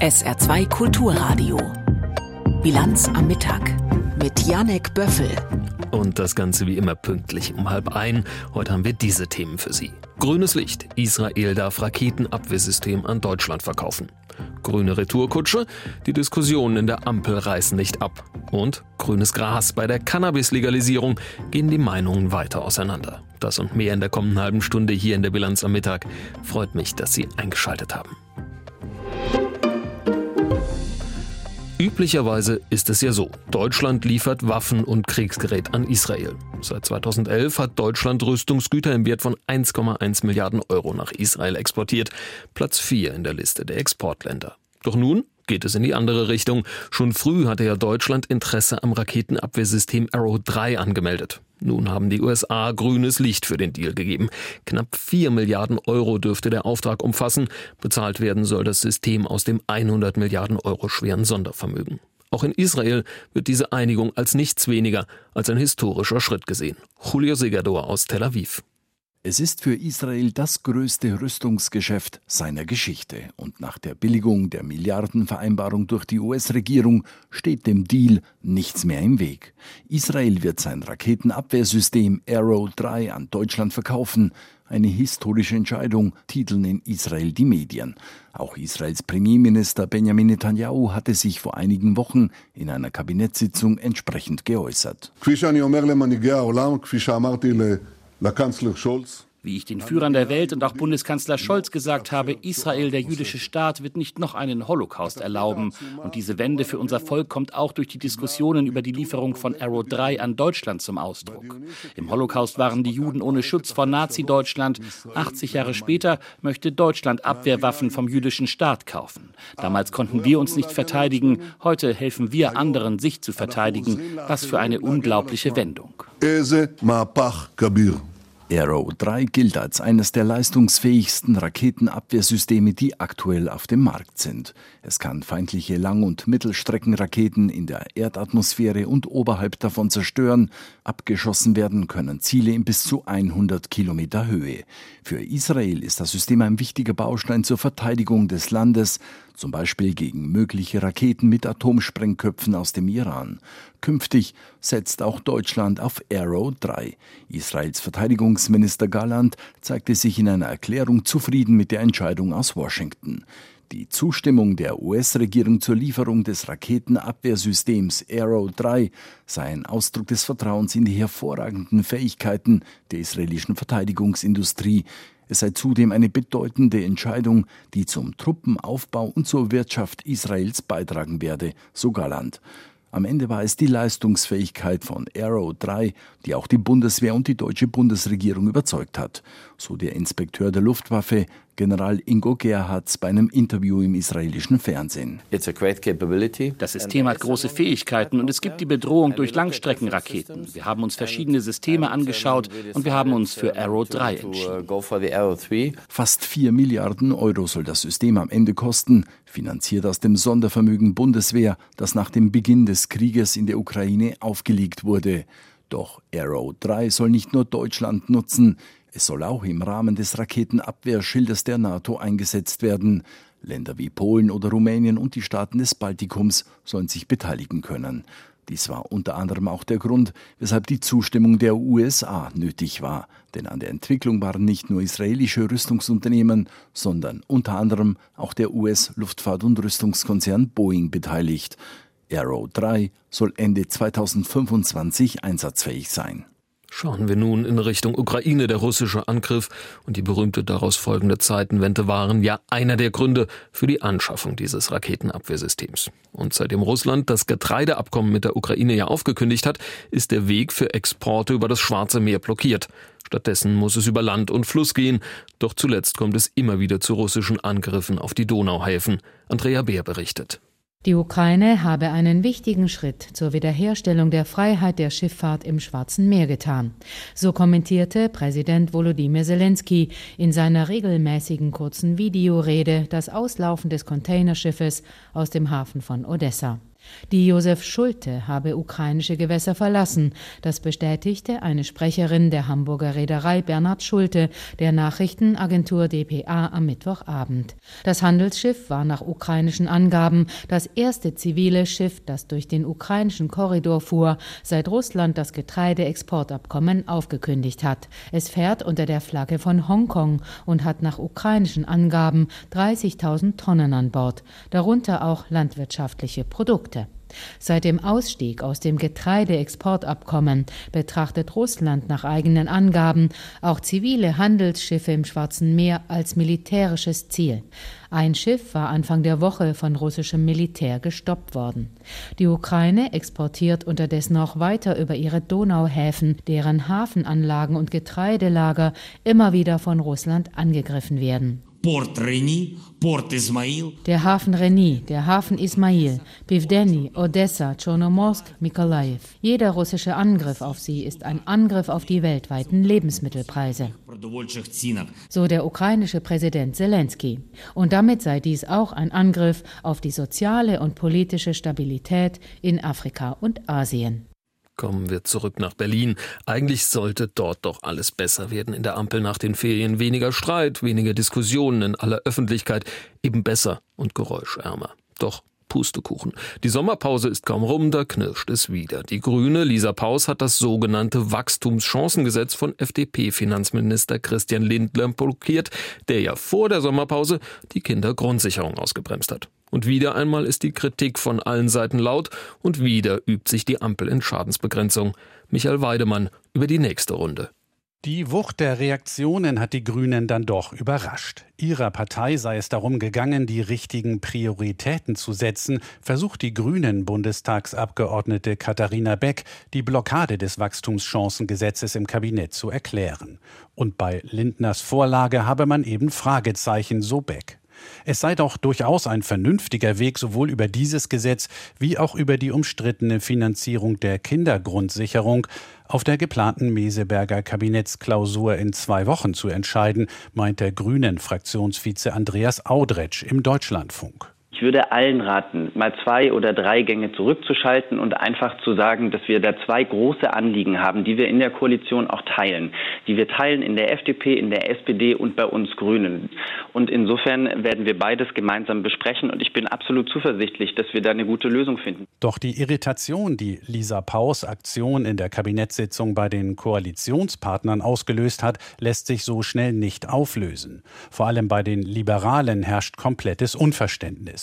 SR2 Kulturradio. Bilanz am Mittag mit Janek Böffel. Und das Ganze wie immer pünktlich um halb ein. Heute haben wir diese Themen für Sie. Grünes Licht. Israel darf Raketenabwehrsystem an Deutschland verkaufen. Grüne Retourkutsche. Die Diskussionen in der Ampel reißen nicht ab. Und grünes Gras. Bei der Cannabis-Legalisierung gehen die Meinungen weiter auseinander. Das und mehr in der kommenden halben Stunde hier in der Bilanz am Mittag. Freut mich, dass Sie eingeschaltet haben. Üblicherweise ist es ja so, Deutschland liefert Waffen und Kriegsgerät an Israel. Seit 2011 hat Deutschland Rüstungsgüter im Wert von 1,1 Milliarden Euro nach Israel exportiert, Platz 4 in der Liste der Exportländer. Doch nun geht es in die andere Richtung. Schon früh hatte ja Deutschland Interesse am Raketenabwehrsystem Arrow 3 angemeldet. Nun haben die USA grünes Licht für den Deal gegeben. Knapp 4 Milliarden Euro dürfte der Auftrag umfassen. Bezahlt werden soll das System aus dem 100 Milliarden Euro schweren Sondervermögen. Auch in Israel wird diese Einigung als nichts weniger als ein historischer Schritt gesehen. Julio Segador aus Tel Aviv. Es ist für Israel das größte Rüstungsgeschäft seiner Geschichte und nach der Billigung der Milliardenvereinbarung durch die US-Regierung steht dem Deal nichts mehr im Weg. Israel wird sein Raketenabwehrsystem Arrow 3 an Deutschland verkaufen. Eine historische Entscheidung, titeln in Israel die Medien. Auch Israels Premierminister Benjamin Netanyahu hatte sich vor einigen Wochen in einer Kabinettssitzung entsprechend geäußert. Wie ich den Führern der Welt und auch Bundeskanzler Scholz gesagt habe, Israel, der jüdische Staat, wird nicht noch einen Holocaust erlauben. Und diese Wende für unser Volk kommt auch durch die Diskussionen über die Lieferung von Arrow 3 an Deutschland zum Ausdruck. Im Holocaust waren die Juden ohne Schutz vor Nazi-Deutschland. 80 Jahre später möchte Deutschland Abwehrwaffen vom jüdischen Staat kaufen. Damals konnten wir uns nicht verteidigen. Heute helfen wir anderen, sich zu verteidigen. Was für eine unglaubliche Wendung. Arrow 3 gilt als eines der leistungsfähigsten Raketenabwehrsysteme, die aktuell auf dem Markt sind. Es kann feindliche Lang- und Mittelstreckenraketen in der Erdatmosphäre und oberhalb davon zerstören. Abgeschossen werden können Ziele in bis zu 100 Kilometer Höhe. Für Israel ist das System ein wichtiger Baustein zur Verteidigung des Landes, zum Beispiel gegen mögliche Raketen mit Atomsprengköpfen aus dem Iran. Künftig setzt auch Deutschland auf Arrow 3. Israels Verteidigungsminister Galland zeigte sich in einer Erklärung zufrieden mit der Entscheidung aus Washington. Die Zustimmung der US-Regierung zur Lieferung des Raketenabwehrsystems Arrow 3 sei ein Ausdruck des Vertrauens in die hervorragenden Fähigkeiten der israelischen Verteidigungsindustrie. Es sei zudem eine bedeutende Entscheidung, die zum Truppenaufbau und zur Wirtschaft Israels beitragen werde, so Galland. Am Ende war es die Leistungsfähigkeit von Arrow 3, die auch die Bundeswehr und die deutsche Bundesregierung überzeugt hat, so der Inspekteur der Luftwaffe, General Ingo Gerhards, bei einem Interview im israelischen Fernsehen. Das System hat große Fähigkeiten und es gibt die Bedrohung durch Langstreckenraketen. Wir haben uns verschiedene Systeme angeschaut und wir haben uns für Arrow 3 entschieden. Fast 4 Milliarden Euro soll das System am Ende kosten, finanziert aus dem Sondervermögen Bundeswehr, das nach dem Beginn des Krieges in der Ukraine aufgelegt wurde. Doch Arrow 3 soll nicht nur Deutschland nutzen, es soll auch im Rahmen des Raketenabwehrschildes der NATO eingesetzt werden. Länder wie Polen oder Rumänien und die Staaten des Baltikums sollen sich beteiligen können. Dies war unter anderem auch der Grund, weshalb die Zustimmung der USA nötig war. Denn an der Entwicklung waren nicht nur israelische Rüstungsunternehmen, sondern unter anderem auch der US-Luftfahrt- und Rüstungskonzern Boeing beteiligt. Arrow 3 soll Ende 2025 einsatzfähig sein. Schauen wir nun in Richtung Ukraine. Der russische Angriff und die berühmte daraus folgende Zeitenwende waren ja einer der Gründe für die Anschaffung dieses Raketenabwehrsystems. Und seitdem Russland das Getreideabkommen mit der Ukraine ja aufgekündigt hat, ist der Weg für Exporte über das Schwarze Meer blockiert. Stattdessen muss es über Land und Fluss gehen. Doch zuletzt kommt es immer wieder zu russischen Angriffen auf die Donauhäfen. Andrea Beer berichtet. Die Ukraine habe einen wichtigen Schritt zur Wiederherstellung der Freiheit der Schifffahrt im Schwarzen Meer getan. So kommentierte Präsident Volodymyr Zelensky in seiner regelmäßigen kurzen Videorede das Auslaufen des Containerschiffes aus dem Hafen von Odessa. Die Josef Schulte habe ukrainische Gewässer verlassen. Das bestätigte eine Sprecherin der Hamburger Reederei Bernhard Schulte der Nachrichtenagentur dpa am Mittwochabend. Das Handelsschiff war nach ukrainischen Angaben das erste zivile Schiff, das durch den ukrainischen Korridor fuhr, seit Russland das Getreideexportabkommen aufgekündigt hat. Es fährt unter der Flagge von Hongkong und hat nach ukrainischen Angaben 30.000 Tonnen an Bord, darunter auch landwirtschaftliche Produkte. Seit dem Ausstieg aus dem Getreideexportabkommen betrachtet Russland nach eigenen Angaben auch zivile Handelsschiffe im Schwarzen Meer als militärisches Ziel. Ein Schiff war Anfang der Woche von russischem Militär gestoppt worden. Die Ukraine exportiert unterdessen auch weiter über ihre Donauhäfen, deren Hafenanlagen und Getreidelager immer wieder von Russland angegriffen werden. Der Hafen Reni, der Hafen Ismail, Pivdeni, Odessa, Chornomorsk, Mikolajew. Jeder russische Angriff auf sie ist ein Angriff auf die weltweiten Lebensmittelpreise. So der ukrainische Präsident Zelensky. Und damit sei dies auch ein Angriff auf die soziale und politische Stabilität in Afrika und Asien. Kommen wir zurück nach Berlin. Eigentlich sollte dort doch alles besser werden in der Ampel nach den Ferien. Weniger Streit, weniger Diskussionen in aller Öffentlichkeit, eben besser und geräuschärmer. Doch Pustekuchen. Die Sommerpause ist kaum rum, da knirscht es wieder. Die Grüne Lisa Paus hat das sogenannte Wachstumschancengesetz von FDP-Finanzminister Christian Lindner blockiert, der ja vor der Sommerpause die Kindergrundsicherung ausgebremst hat. Und wieder einmal ist die Kritik von allen Seiten laut und wieder übt sich die Ampel in Schadensbegrenzung. Michael Weidemann über die nächste Runde. Die Wucht der Reaktionen hat die Grünen dann doch überrascht. Ihrer Partei sei es darum gegangen, die richtigen Prioritäten zu setzen, versucht die Grünen Bundestagsabgeordnete Katharina Beck, die Blockade des Wachstumschancengesetzes im Kabinett zu erklären. Und bei Lindners Vorlage habe man eben Fragezeichen, so Beck. Es sei doch durchaus ein vernünftiger Weg, sowohl über dieses Gesetz wie auch über die umstrittene Finanzierung der Kindergrundsicherung auf der geplanten Meseberger Kabinettsklausur in zwei Wochen zu entscheiden, meint der Grünen Fraktionsvize Andreas Audretsch im Deutschlandfunk. Ich würde allen raten, mal zwei oder drei Gänge zurückzuschalten und einfach zu sagen, dass wir da zwei große Anliegen haben, die wir in der Koalition auch teilen, die wir teilen in der FDP, in der SPD und bei uns Grünen. Und insofern werden wir beides gemeinsam besprechen und ich bin absolut zuversichtlich, dass wir da eine gute Lösung finden. Doch die Irritation, die Lisa Paus Aktion in der Kabinettssitzung bei den Koalitionspartnern ausgelöst hat, lässt sich so schnell nicht auflösen. Vor allem bei den Liberalen herrscht komplettes Unverständnis.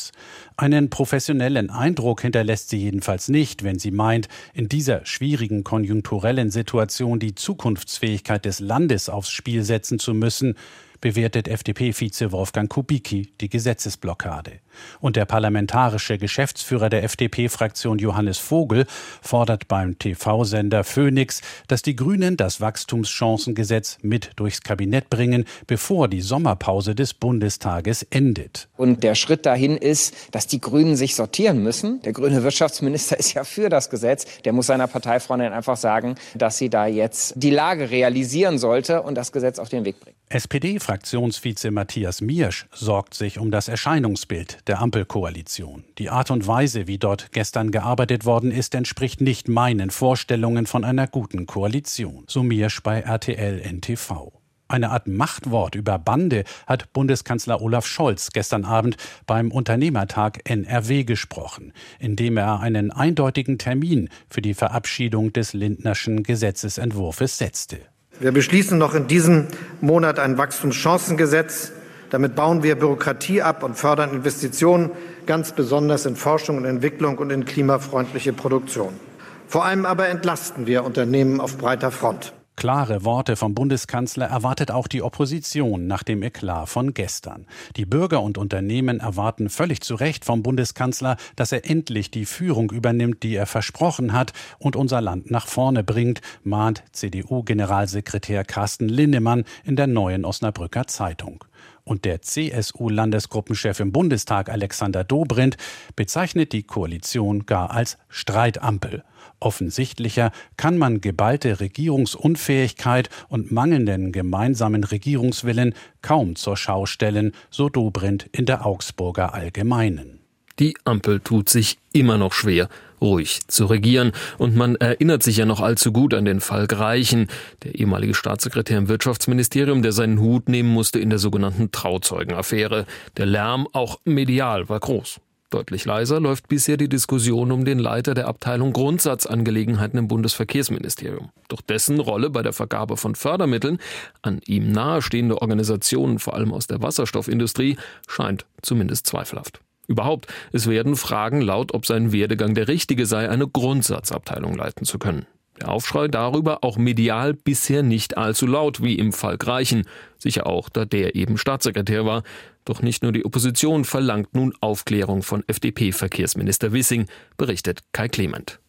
Einen professionellen Eindruck hinterlässt sie jedenfalls nicht, wenn sie meint, in dieser schwierigen konjunkturellen Situation die Zukunftsfähigkeit des Landes aufs Spiel setzen zu müssen, bewertet FDP-Vize Wolfgang Kubicki die Gesetzesblockade. Und der parlamentarische Geschäftsführer der FDP-Fraktion Johannes Vogel fordert beim TV-Sender Phoenix, dass die Grünen das Wachstumschancengesetz mit durchs Kabinett bringen, bevor die Sommerpause des Bundestages endet. Und der Schritt dahin ist, dass die Grünen sich sortieren müssen. Der grüne Wirtschaftsminister ist ja für das Gesetz. Der muss seiner Parteifreundin einfach sagen, dass sie da jetzt die Lage realisieren sollte und das Gesetz auf den Weg bringt. SPD-Fraktionsvize Matthias Miersch sorgt sich um das Erscheinungsbild der Ampelkoalition. Die Art und Weise, wie dort gestern gearbeitet worden ist, entspricht nicht meinen Vorstellungen von einer guten Koalition. So Miersch bei RTL NTV. Eine Art Machtwort über Bande hat Bundeskanzler Olaf Scholz gestern Abend beim Unternehmertag NRW gesprochen, indem er einen eindeutigen Termin für die Verabschiedung des Lindnerschen Gesetzesentwurfs setzte. Wir beschließen noch in diesem Monat ein Wachstumschancengesetz. Damit bauen wir Bürokratie ab und fördern Investitionen, ganz besonders in Forschung und Entwicklung und in klimafreundliche Produktion. Vor allem aber entlasten wir Unternehmen auf breiter Front. Klare Worte vom Bundeskanzler erwartet auch die Opposition nach dem Eklat von gestern. Die Bürger und Unternehmen erwarten völlig zu Recht vom Bundeskanzler, dass er endlich die Führung übernimmt, die er versprochen hat und unser Land nach vorne bringt, mahnt CDU-Generalsekretär Carsten Linnemann in der neuen Osnabrücker Zeitung. Und der CSU-Landesgruppenchef im Bundestag Alexander Dobrindt bezeichnet die Koalition gar als Streitampel. Offensichtlicher kann man geballte Regierungsunfähigkeit und mangelnden gemeinsamen Regierungswillen kaum zur Schau stellen, so Dobrindt in der Augsburger Allgemeinen. Die Ampel tut sich immer noch schwer, ruhig zu regieren. Und man erinnert sich ja noch allzu gut an den Fall Greichen, der ehemalige Staatssekretär im Wirtschaftsministerium, der seinen Hut nehmen musste in der sogenannten Trauzeugenaffäre. Der Lärm, auch medial, war groß. Deutlich leiser läuft bisher die Diskussion um den Leiter der Abteilung Grundsatzangelegenheiten im Bundesverkehrsministerium. Doch dessen Rolle bei der Vergabe von Fördermitteln an ihm nahestehende Organisationen, vor allem aus der Wasserstoffindustrie, scheint zumindest zweifelhaft. Überhaupt, es werden Fragen laut, ob sein Werdegang der richtige sei, eine Grundsatzabteilung leiten zu können. Der Aufschrei darüber auch medial bisher nicht allzu laut wie im Fall Greichen, sicher auch, da der eben Staatssekretär war. Doch nicht nur die Opposition verlangt nun Aufklärung von FDP-Verkehrsminister Wissing, berichtet Kai Clement.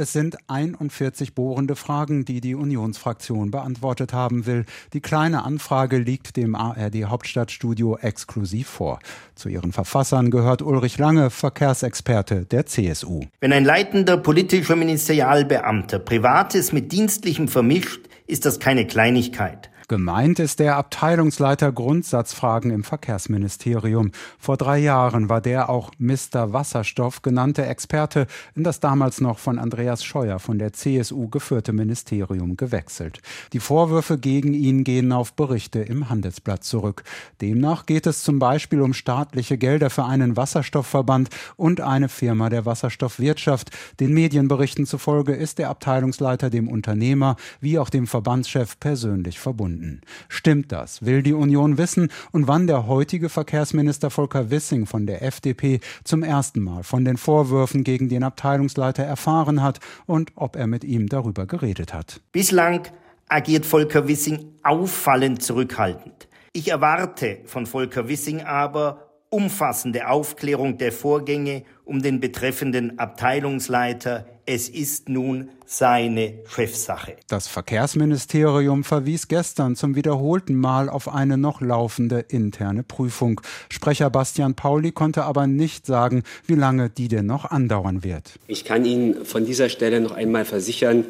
Es sind 41 bohrende Fragen, die die Unionsfraktion beantwortet haben will. Die kleine Anfrage liegt dem ARD Hauptstadtstudio exklusiv vor. Zu ihren Verfassern gehört Ulrich Lange, Verkehrsexperte der CSU. Wenn ein leitender politischer Ministerialbeamter Privates mit Dienstlichem vermischt, ist das keine Kleinigkeit. Gemeint ist der Abteilungsleiter Grundsatzfragen im Verkehrsministerium. Vor drei Jahren war der auch Mr. Wasserstoff genannte Experte in das damals noch von Andreas Scheuer von der CSU geführte Ministerium gewechselt. Die Vorwürfe gegen ihn gehen auf Berichte im Handelsblatt zurück. Demnach geht es zum Beispiel um staatliche Gelder für einen Wasserstoffverband und eine Firma der Wasserstoffwirtschaft. Den Medienberichten zufolge ist der Abteilungsleiter dem Unternehmer wie auch dem Verbandschef persönlich verbunden finden. Stimmt das? Will die Union wissen und wann der heutige Verkehrsminister Volker Wissing von der FDP zum ersten Mal von den Vorwürfen gegen den Abteilungsleiter erfahren hat und ob er mit ihm darüber geredet hat. Bislang agiert Volker Wissing auffallend zurückhaltend. Ich erwarte von Volker Wissing aber umfassende Aufklärung der Vorgänge um den betreffenden Abteilungsleiter. Es ist nun seine Chefsache. Das Verkehrsministerium verwies gestern zum wiederholten Mal auf eine noch laufende interne Prüfung. Sprecher Bastian Pauli konnte aber nicht sagen, wie lange die denn noch andauern wird. Ich kann Ihnen von dieser Stelle noch einmal versichern,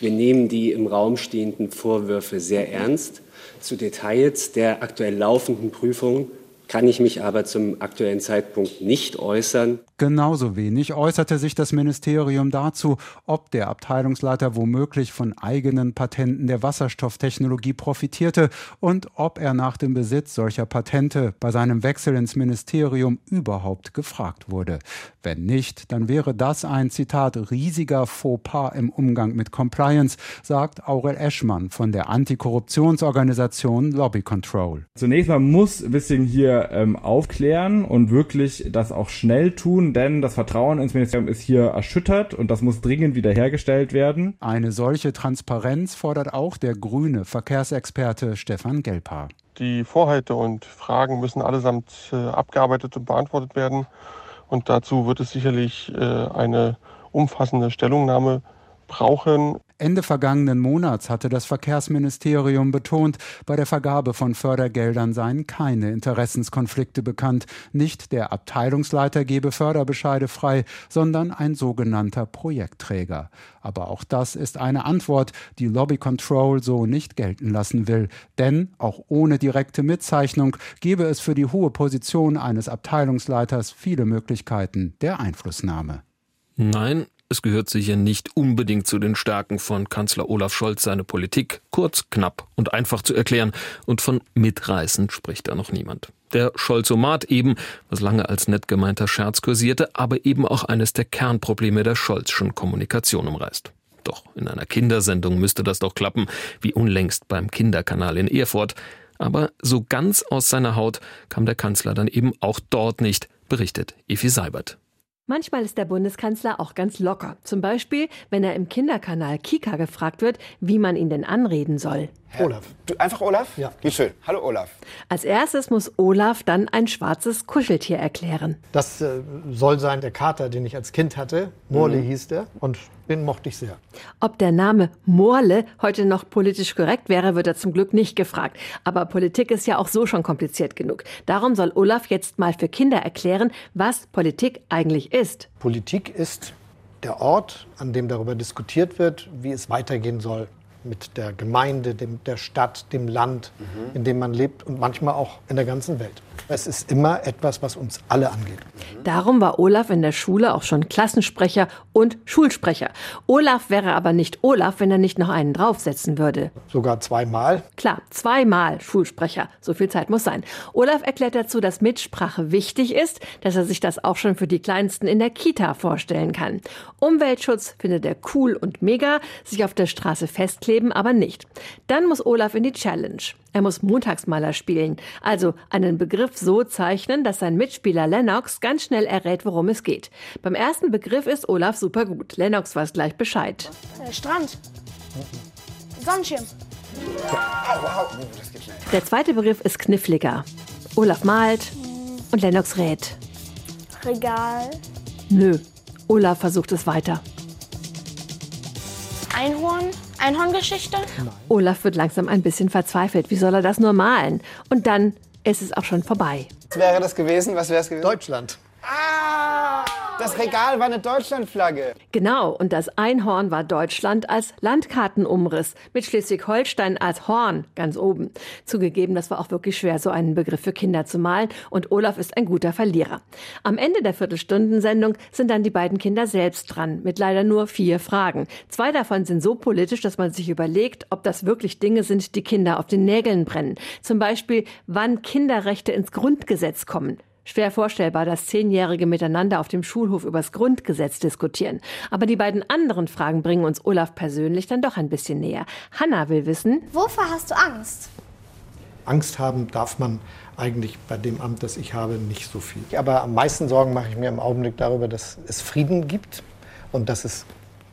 wir nehmen die im Raum stehenden Vorwürfe sehr ernst. Zu Details der aktuell laufenden Prüfung kann ich mich aber zum aktuellen Zeitpunkt nicht äußern. Genauso wenig äußerte sich das Ministerium dazu, ob der Abteilungsleiter womöglich von eigenen Patenten der Wasserstofftechnologie profitierte und ob er nach dem Besitz solcher Patente bei seinem Wechsel ins Ministerium überhaupt gefragt wurde. Wenn nicht, dann wäre das ein Zitat riesiger Fauxpas im Umgang mit Compliance, sagt Aurel Eschmann von der Antikorruptionsorganisation Lobby Control. Zunächst mal muss Wissing hier ähm, aufklären und wirklich das auch schnell tun denn das Vertrauen ins Ministerium ist hier erschüttert und das muss dringend wiederhergestellt werden. Eine solche Transparenz fordert auch der grüne Verkehrsexperte Stefan Gelper. Die Vorhalte und Fragen müssen allesamt äh, abgearbeitet und beantwortet werden. Und dazu wird es sicherlich äh, eine umfassende Stellungnahme brauchen. Ende vergangenen Monats hatte das Verkehrsministerium betont, bei der Vergabe von Fördergeldern seien keine Interessenskonflikte bekannt. Nicht der Abteilungsleiter gebe Förderbescheide frei, sondern ein sogenannter Projektträger. Aber auch das ist eine Antwort, die Lobby Control so nicht gelten lassen will. Denn auch ohne direkte Mitzeichnung gebe es für die hohe Position eines Abteilungsleiters viele Möglichkeiten der Einflussnahme. Nein, es gehört sicher nicht unbedingt zu den Stärken von Kanzler Olaf Scholz, seine Politik kurz, knapp und einfach zu erklären. Und von mitreißend spricht da noch niemand. Der Scholzomat eben, was lange als nett gemeinter Scherz kursierte, aber eben auch eines der Kernprobleme der Scholzschen Kommunikation umreißt. Doch in einer Kindersendung müsste das doch klappen, wie unlängst beim Kinderkanal in Erfurt. Aber so ganz aus seiner Haut kam der Kanzler dann eben auch dort nicht, berichtet Efi Seibert. Manchmal ist der Bundeskanzler auch ganz locker. Zum Beispiel, wenn er im Kinderkanal Kika gefragt wird, wie man ihn denn anreden soll. Olaf. Du, einfach Olaf? Ja. Wie schön. Hallo Olaf. Als erstes muss Olaf dann ein schwarzes Kuscheltier erklären. Das äh, soll sein der Kater, den ich als Kind hatte. Morley mhm. hieß der. Und den mochte ich sehr. Ob der Name Morle heute noch politisch korrekt wäre, wird er zum Glück nicht gefragt. Aber Politik ist ja auch so schon kompliziert genug. Darum soll Olaf jetzt mal für Kinder erklären, was Politik eigentlich ist. Politik ist der Ort, an dem darüber diskutiert wird, wie es weitergehen soll mit der Gemeinde, dem, der Stadt, dem Land, mhm. in dem man lebt und manchmal auch in der ganzen Welt. Es ist immer etwas, was uns alle angeht. Darum war Olaf in der Schule auch schon Klassensprecher und Schulsprecher. Olaf wäre aber nicht Olaf, wenn er nicht noch einen draufsetzen würde. Sogar zweimal? Klar, zweimal Schulsprecher. So viel Zeit muss sein. Olaf erklärt dazu, dass Mitsprache wichtig ist, dass er sich das auch schon für die Kleinsten in der Kita vorstellen kann. Umweltschutz findet er cool und mega, sich auf der Straße festkleben aber nicht. Dann muss Olaf in die Challenge. Er muss Montagsmaler spielen, also einen Begriff so zeichnen, dass sein Mitspieler Lennox ganz schnell errät, worum es geht. Beim ersten Begriff ist Olaf super gut. Lennox weiß gleich Bescheid. Äh, Strand. Sonnenschirm. Der zweite Begriff ist kniffliger. Olaf malt und Lennox rät. Regal. Nö, Olaf versucht es weiter. Einhorn. Einhorngeschichte? Olaf wird langsam ein bisschen verzweifelt. Wie soll er das nur malen? Und dann ist es auch schon vorbei. Was wäre das gewesen? Was wäre es gewesen? Deutschland. Ah! Das Regal war eine Deutschlandflagge. Genau, und das Einhorn war Deutschland als Landkartenumriss mit Schleswig-Holstein als Horn ganz oben. Zugegeben, das war auch wirklich schwer, so einen Begriff für Kinder zu malen und Olaf ist ein guter Verlierer. Am Ende der Viertelstundensendung sind dann die beiden Kinder selbst dran mit leider nur vier Fragen. Zwei davon sind so politisch, dass man sich überlegt, ob das wirklich Dinge sind, die Kinder auf den Nägeln brennen. Zum Beispiel, wann Kinderrechte ins Grundgesetz kommen. Schwer vorstellbar, dass Zehnjährige miteinander auf dem Schulhof übers Grundgesetz diskutieren. Aber die beiden anderen Fragen bringen uns Olaf persönlich dann doch ein bisschen näher. Hanna will wissen, wovor hast du Angst? Angst haben darf man eigentlich bei dem Amt, das ich habe, nicht so viel. Aber am meisten Sorgen mache ich mir im Augenblick darüber, dass es Frieden gibt und dass es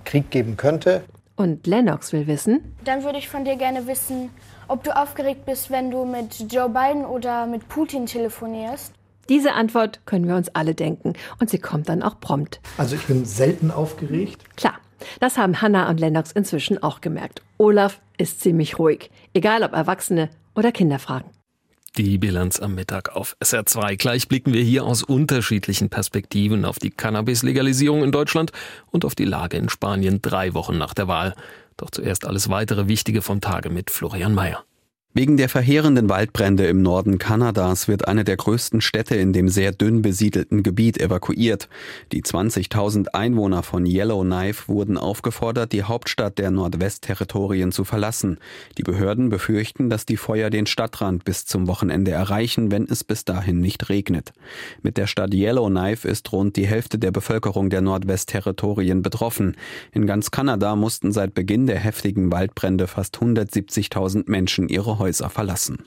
Krieg geben könnte. Und Lennox will wissen, dann würde ich von dir gerne wissen, ob du aufgeregt bist, wenn du mit Joe Biden oder mit Putin telefonierst. Diese Antwort können wir uns alle denken und sie kommt dann auch prompt. Also ich bin selten aufgeregt. Klar, das haben Hannah und Lennox inzwischen auch gemerkt. Olaf ist ziemlich ruhig, egal ob Erwachsene oder Kinder fragen. Die Bilanz am Mittag auf SR2. Gleich blicken wir hier aus unterschiedlichen Perspektiven auf die Cannabis-Legalisierung in Deutschland und auf die Lage in Spanien drei Wochen nach der Wahl. Doch zuerst alles weitere Wichtige vom Tage mit Florian Mayer. Wegen der verheerenden Waldbrände im Norden Kanadas wird eine der größten Städte in dem sehr dünn besiedelten Gebiet evakuiert. Die 20.000 Einwohner von Yellowknife wurden aufgefordert, die Hauptstadt der Nordwestterritorien zu verlassen. Die Behörden befürchten, dass die Feuer den Stadtrand bis zum Wochenende erreichen, wenn es bis dahin nicht regnet. Mit der Stadt Yellowknife ist rund die Hälfte der Bevölkerung der Nordwestterritorien betroffen. In ganz Kanada mussten seit Beginn der heftigen Waldbrände fast 170.000 Menschen ihre Häuser Häuser verlassen.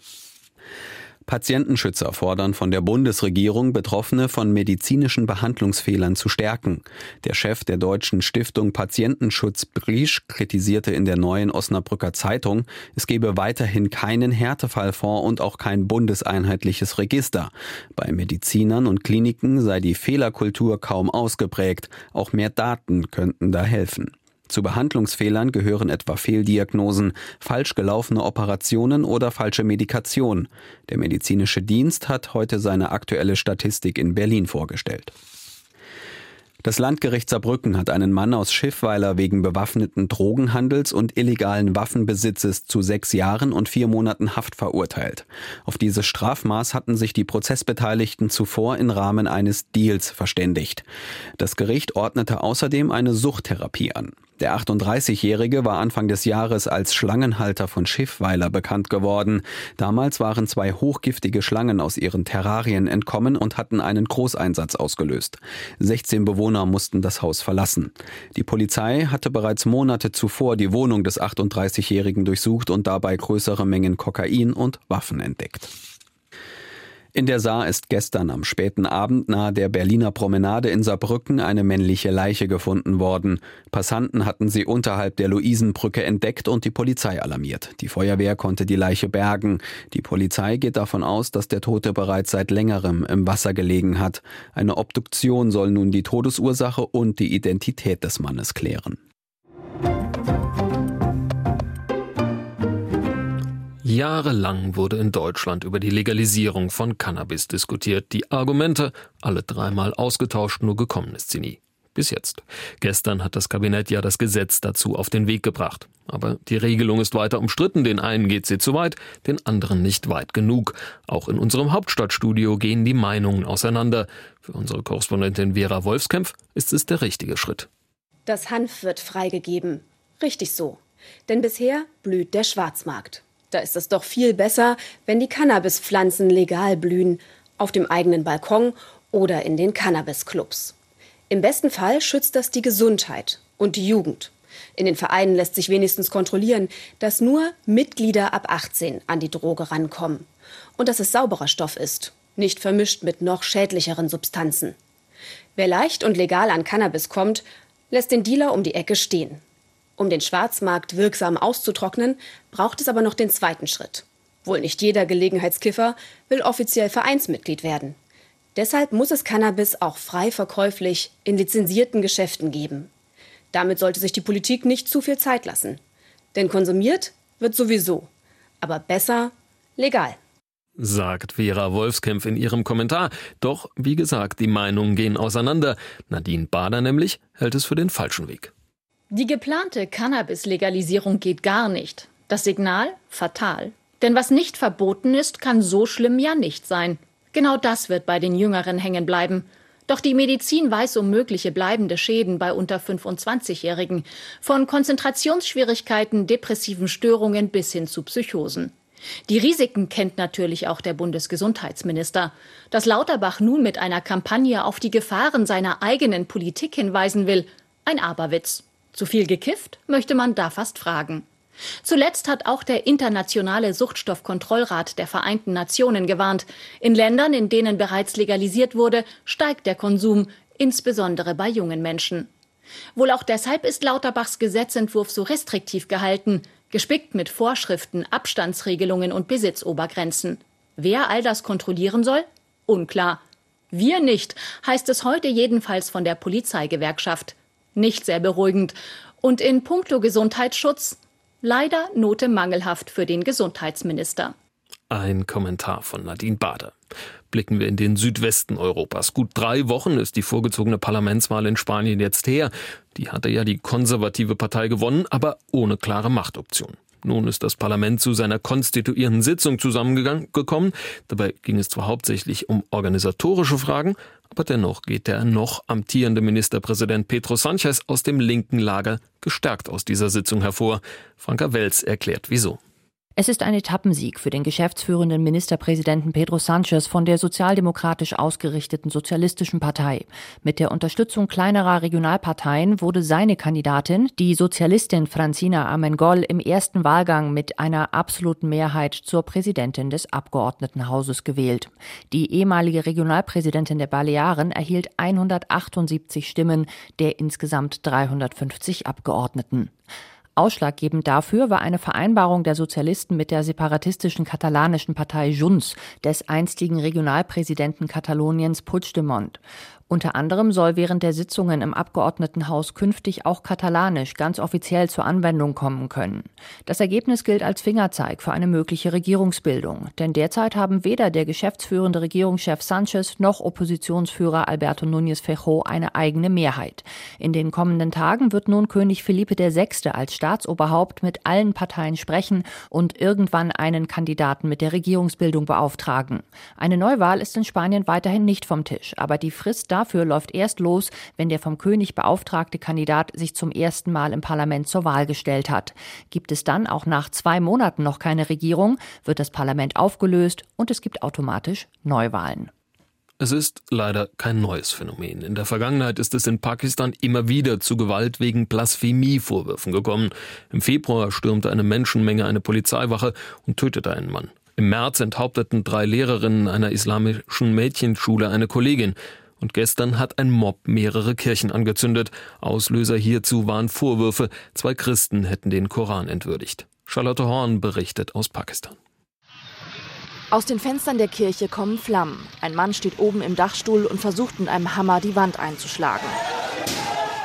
Patientenschützer fordern von der Bundesregierung, Betroffene von medizinischen Behandlungsfehlern zu stärken. Der Chef der deutschen Stiftung Patientenschutz Briesch kritisierte in der neuen Osnabrücker Zeitung, es gebe weiterhin keinen Härtefallfonds und auch kein bundeseinheitliches Register. Bei Medizinern und Kliniken sei die Fehlerkultur kaum ausgeprägt. Auch mehr Daten könnten da helfen. Zu Behandlungsfehlern gehören etwa Fehldiagnosen, falsch gelaufene Operationen oder falsche Medikation. Der medizinische Dienst hat heute seine aktuelle Statistik in Berlin vorgestellt. Das Landgericht Saarbrücken hat einen Mann aus Schiffweiler wegen bewaffneten Drogenhandels und illegalen Waffenbesitzes zu sechs Jahren und vier Monaten Haft verurteilt. Auf dieses Strafmaß hatten sich die Prozessbeteiligten zuvor im Rahmen eines Deals verständigt. Das Gericht ordnete außerdem eine Suchttherapie an. Der 38-Jährige war Anfang des Jahres als Schlangenhalter von Schiffweiler bekannt geworden. Damals waren zwei hochgiftige Schlangen aus ihren Terrarien entkommen und hatten einen Großeinsatz ausgelöst. 16 Bewohner mussten das Haus verlassen. Die Polizei hatte bereits Monate zuvor die Wohnung des 38-Jährigen durchsucht und dabei größere Mengen Kokain und Waffen entdeckt. In der Saar ist gestern am späten Abend nahe der Berliner Promenade in Saarbrücken eine männliche Leiche gefunden worden. Passanten hatten sie unterhalb der Luisenbrücke entdeckt und die Polizei alarmiert. Die Feuerwehr konnte die Leiche bergen. Die Polizei geht davon aus, dass der Tote bereits seit längerem im Wasser gelegen hat. Eine Obduktion soll nun die Todesursache und die Identität des Mannes klären. Jahrelang wurde in Deutschland über die Legalisierung von Cannabis diskutiert. Die Argumente alle dreimal ausgetauscht, nur gekommen ist sie nie. Bis jetzt. Gestern hat das Kabinett ja das Gesetz dazu auf den Weg gebracht. Aber die Regelung ist weiter umstritten. Den einen geht sie zu weit, den anderen nicht weit genug. Auch in unserem Hauptstadtstudio gehen die Meinungen auseinander. Für unsere Korrespondentin Vera Wolfskämpf ist es der richtige Schritt. Das Hanf wird freigegeben. Richtig so. Denn bisher blüht der Schwarzmarkt. Da ist es doch viel besser, wenn die Cannabispflanzen legal blühen, auf dem eigenen Balkon oder in den Cannabisclubs. Im besten Fall schützt das die Gesundheit und die Jugend. In den Vereinen lässt sich wenigstens kontrollieren, dass nur Mitglieder ab 18 an die Droge rankommen und dass es sauberer Stoff ist, nicht vermischt mit noch schädlicheren Substanzen. Wer leicht und legal an Cannabis kommt, lässt den Dealer um die Ecke stehen. Um den Schwarzmarkt wirksam auszutrocknen, braucht es aber noch den zweiten Schritt. Wohl nicht jeder Gelegenheitskiffer will offiziell Vereinsmitglied werden. Deshalb muss es Cannabis auch frei verkäuflich in lizenzierten Geschäften geben. Damit sollte sich die Politik nicht zu viel Zeit lassen. Denn konsumiert wird sowieso. Aber besser legal. Sagt Vera Wolfskämpf in ihrem Kommentar. Doch, wie gesagt, die Meinungen gehen auseinander. Nadine Bader nämlich hält es für den falschen Weg. Die geplante Cannabis-Legalisierung geht gar nicht. Das Signal fatal. Denn was nicht verboten ist, kann so schlimm ja nicht sein. Genau das wird bei den Jüngeren hängen bleiben. Doch die Medizin weiß um mögliche bleibende Schäden bei unter 25-Jährigen, von Konzentrationsschwierigkeiten, depressiven Störungen bis hin zu Psychosen. Die Risiken kennt natürlich auch der Bundesgesundheitsminister. Dass Lauterbach nun mit einer Kampagne auf die Gefahren seiner eigenen Politik hinweisen will, ein Aberwitz. Zu viel gekifft, möchte man da fast fragen. Zuletzt hat auch der Internationale Suchtstoffkontrollrat der Vereinten Nationen gewarnt. In Ländern, in denen bereits legalisiert wurde, steigt der Konsum, insbesondere bei jungen Menschen. Wohl auch deshalb ist Lauterbachs Gesetzentwurf so restriktiv gehalten, gespickt mit Vorschriften, Abstandsregelungen und Besitzobergrenzen. Wer all das kontrollieren soll? Unklar. Wir nicht, heißt es heute jedenfalls von der Polizeigewerkschaft. Nicht sehr beruhigend. Und in puncto Gesundheitsschutz Leider Note mangelhaft für den Gesundheitsminister. Ein Kommentar von Nadine Bader. Blicken wir in den Südwesten Europas. Gut drei Wochen ist die vorgezogene Parlamentswahl in Spanien jetzt her. Die hatte ja die konservative Partei gewonnen, aber ohne klare Machtoption. Nun ist das Parlament zu seiner konstituierenden Sitzung zusammengekommen. Dabei ging es zwar hauptsächlich um organisatorische Fragen, aber dennoch geht der noch amtierende Ministerpräsident Pedro Sanchez aus dem linken Lager gestärkt aus dieser Sitzung hervor. Franka Welz erklärt wieso. Es ist ein Etappensieg für den geschäftsführenden Ministerpräsidenten Pedro Sanchez von der sozialdemokratisch ausgerichteten Sozialistischen Partei. Mit der Unterstützung kleinerer Regionalparteien wurde seine Kandidatin, die Sozialistin Francina Amengol, im ersten Wahlgang mit einer absoluten Mehrheit zur Präsidentin des Abgeordnetenhauses gewählt. Die ehemalige Regionalpräsidentin der Balearen erhielt 178 Stimmen der insgesamt 350 Abgeordneten. Ausschlaggebend dafür war eine Vereinbarung der Sozialisten mit der separatistischen katalanischen Partei Junts des einstigen Regionalpräsidenten Kataloniens Puigdemont. Unter anderem soll während der Sitzungen im Abgeordnetenhaus künftig auch Katalanisch ganz offiziell zur Anwendung kommen können. Das Ergebnis gilt als Fingerzeig für eine mögliche Regierungsbildung, denn derzeit haben weder der geschäftsführende Regierungschef Sanchez noch Oppositionsführer Alberto Núñez Fejo eine eigene Mehrheit. In den kommenden Tagen wird nun König Felipe VI. als Staatsoberhaupt mit allen Parteien sprechen und irgendwann einen Kandidaten mit der Regierungsbildung beauftragen. Eine Neuwahl ist in Spanien weiterhin nicht vom Tisch, aber die Frist dafür läuft erst los, wenn der vom König beauftragte Kandidat sich zum ersten Mal im Parlament zur Wahl gestellt hat. Gibt es dann auch nach zwei Monaten noch keine Regierung, wird das Parlament aufgelöst und es gibt automatisch Neuwahlen. Es ist leider kein neues Phänomen. In der Vergangenheit ist es in Pakistan immer wieder zu Gewalt wegen Blasphemievorwürfen gekommen. Im Februar stürmte eine Menschenmenge eine Polizeiwache und tötete einen Mann. Im März enthaupteten drei Lehrerinnen einer islamischen Mädchenschule eine Kollegin. Und gestern hat ein Mob mehrere Kirchen angezündet. Auslöser hierzu waren Vorwürfe, zwei Christen hätten den Koran entwürdigt. Charlotte Horn berichtet aus Pakistan. Aus den Fenstern der Kirche kommen Flammen. Ein Mann steht oben im Dachstuhl und versucht mit einem Hammer die Wand einzuschlagen.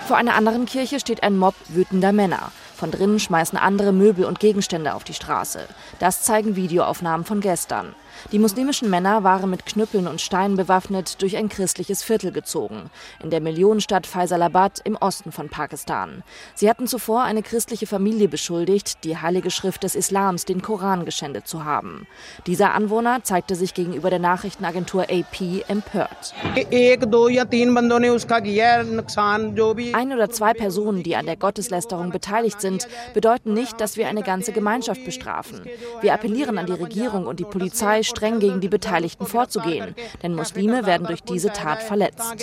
Vor einer anderen Kirche steht ein Mob wütender Männer. Von drinnen schmeißen andere Möbel und Gegenstände auf die Straße. Das zeigen Videoaufnahmen von gestern. Die muslimischen Männer waren mit Knüppeln und Steinen bewaffnet durch ein christliches Viertel gezogen, in der Millionenstadt Faisalabad im Osten von Pakistan. Sie hatten zuvor eine christliche Familie beschuldigt, die heilige Schrift des Islams, den Koran, geschändet zu haben. Dieser Anwohner zeigte sich gegenüber der Nachrichtenagentur AP empört. Ein oder zwei Personen, die an der Gotteslästerung beteiligt sind, bedeuten nicht, dass wir eine ganze Gemeinschaft bestrafen. Wir appellieren an die Regierung und die Polizei, streng gegen die Beteiligten vorzugehen, denn Muslime werden durch diese Tat verletzt.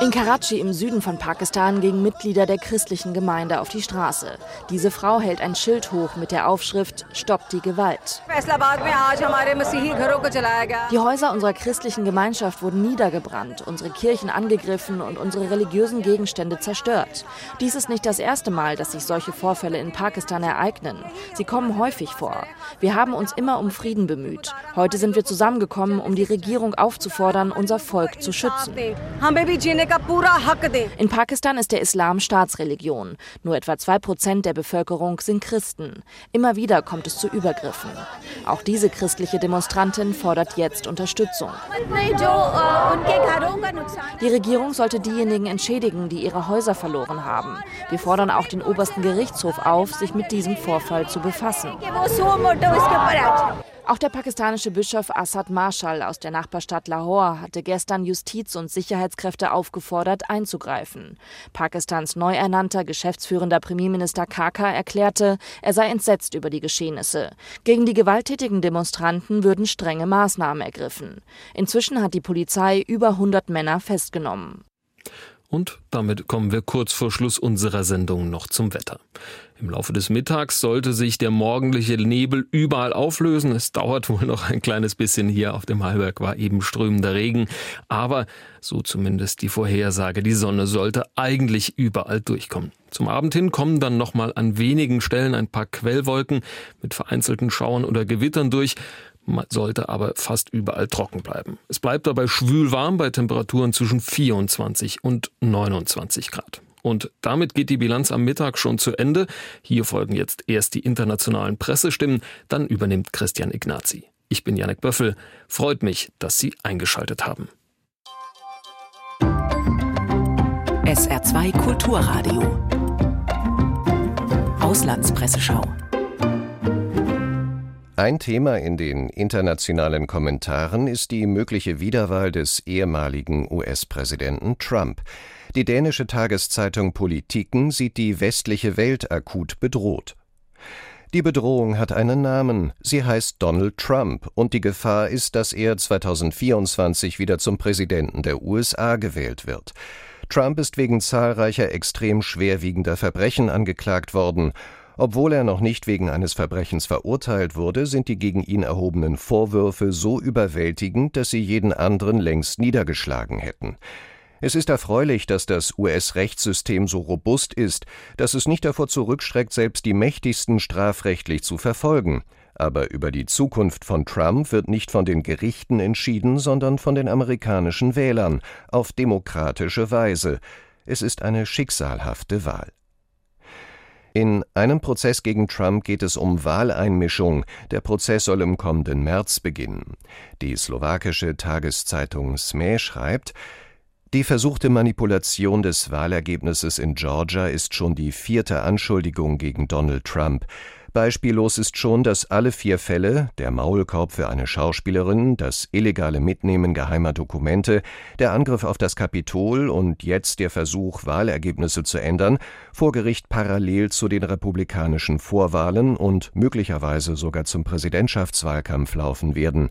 In Karachi im Süden von Pakistan gingen Mitglieder der christlichen Gemeinde auf die Straße. Diese Frau hält ein Schild hoch mit der Aufschrift Stoppt die Gewalt. Die Häuser unserer christlichen Gemeinschaft wurden niedergebrannt, unsere Kirchen angegriffen und unsere religiösen Gegenstände zerstört. Dies ist nicht das erste Mal, dass sich solche Vorfälle in Pakistan ereignen. Sie kommen häufig vor. Wir haben uns immer um Frieden bemüht. Heute sind wir zusammengekommen, um die Regierung aufzufordern, unser Volk zu schützen. In Pakistan ist der Islam Staatsreligion. Nur etwa zwei Prozent der Bevölkerung sind Christen. Immer wieder kommt es zu Übergriffen. Auch diese christliche Demonstrantin fordert jetzt Unterstützung. Die Regierung sollte diejenigen entschädigen, die ihre Häuser verloren haben. Wir fordern auch den obersten Gerichtshof auf, sich mit diesem Vorfall zu befassen. Auch der pakistanische Bischof Assad Marshall aus der Nachbarstadt Lahore hatte gestern Justiz- und Sicherheitskräfte aufgefordert, einzugreifen. Pakistans neu ernannter geschäftsführender Premierminister Kaka erklärte, er sei entsetzt über die Geschehnisse. Gegen die gewalttätigen Demonstranten würden strenge Maßnahmen ergriffen. Inzwischen hat die Polizei über 100 Männer festgenommen. Und damit kommen wir kurz vor Schluss unserer Sendung noch zum Wetter. Im Laufe des Mittags sollte sich der morgendliche Nebel überall auflösen. Es dauert wohl noch ein kleines bisschen. Hier auf dem Heilberg war eben strömender Regen. Aber so zumindest die Vorhersage. Die Sonne sollte eigentlich überall durchkommen. Zum Abend hin kommen dann nochmal an wenigen Stellen ein paar Quellwolken mit vereinzelten Schauern oder Gewittern durch sollte aber fast überall trocken bleiben. Es bleibt dabei schwül warm bei Temperaturen zwischen 24 und 29 Grad. Und damit geht die Bilanz am Mittag schon zu Ende. Hier folgen jetzt erst die internationalen Pressestimmen, dann übernimmt Christian Ignazi. Ich bin Janek Böffel. Freut mich, dass Sie eingeschaltet haben. SR2 Kulturradio. Auslandspresseschau. Ein Thema in den internationalen Kommentaren ist die mögliche Wiederwahl des ehemaligen US-Präsidenten Trump. Die dänische Tageszeitung Politiken sieht die westliche Welt akut bedroht. Die Bedrohung hat einen Namen. Sie heißt Donald Trump und die Gefahr ist, dass er 2024 wieder zum Präsidenten der USA gewählt wird. Trump ist wegen zahlreicher extrem schwerwiegender Verbrechen angeklagt worden obwohl er noch nicht wegen eines Verbrechens verurteilt wurde, sind die gegen ihn erhobenen Vorwürfe so überwältigend, dass sie jeden anderen längst niedergeschlagen hätten. Es ist erfreulich, dass das US-Rechtssystem so robust ist, dass es nicht davor zurückschreckt, selbst die Mächtigsten strafrechtlich zu verfolgen. Aber über die Zukunft von Trump wird nicht von den Gerichten entschieden, sondern von den amerikanischen Wählern auf demokratische Weise. Es ist eine schicksalhafte Wahl. In einem Prozess gegen Trump geht es um Wahleinmischung. Der Prozess soll im kommenden März beginnen. Die slowakische Tageszeitung SME schreibt, die versuchte Manipulation des Wahlergebnisses in Georgia ist schon die vierte Anschuldigung gegen Donald Trump. Beispiellos ist schon, dass alle vier Fälle, der Maulkorb für eine Schauspielerin, das illegale Mitnehmen geheimer Dokumente, der Angriff auf das Kapitol und jetzt der Versuch, Wahlergebnisse zu ändern, vor Gericht parallel zu den republikanischen Vorwahlen und möglicherweise sogar zum Präsidentschaftswahlkampf laufen werden.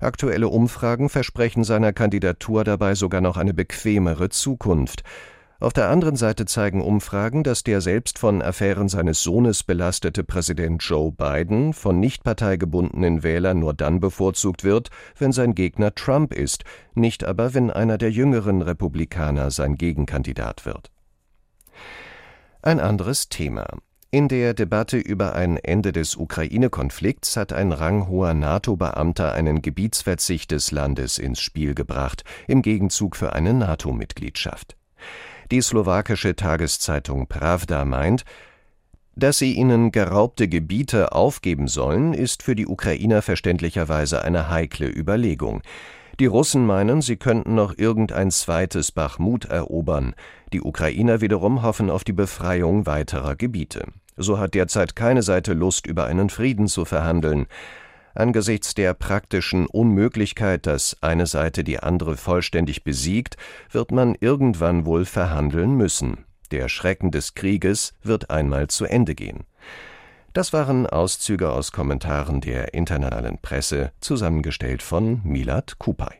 Aktuelle Umfragen versprechen seiner Kandidatur dabei sogar noch eine bequemere Zukunft. Auf der anderen Seite zeigen Umfragen, dass der selbst von Affären seines Sohnes belastete Präsident Joe Biden von nicht parteigebundenen Wählern nur dann bevorzugt wird, wenn sein Gegner Trump ist, nicht aber, wenn einer der jüngeren Republikaner sein Gegenkandidat wird. Ein anderes Thema. In der Debatte über ein Ende des Ukraine-Konflikts hat ein ranghoher NATO-Beamter einen Gebietsverzicht des Landes ins Spiel gebracht, im Gegenzug für eine NATO-Mitgliedschaft. Die slowakische Tageszeitung Pravda meint, Dass sie ihnen geraubte Gebiete aufgeben sollen, ist für die Ukrainer verständlicherweise eine heikle Überlegung. Die Russen meinen, sie könnten noch irgendein zweites Bachmut erobern. Die Ukrainer wiederum hoffen auf die Befreiung weiterer Gebiete. So hat derzeit keine Seite Lust, über einen Frieden zu verhandeln. Angesichts der praktischen Unmöglichkeit, dass eine Seite die andere vollständig besiegt, wird man irgendwann wohl verhandeln müssen. Der Schrecken des Krieges wird einmal zu Ende gehen. Das waren Auszüge aus Kommentaren der internationalen Presse, zusammengestellt von Milad Kupay.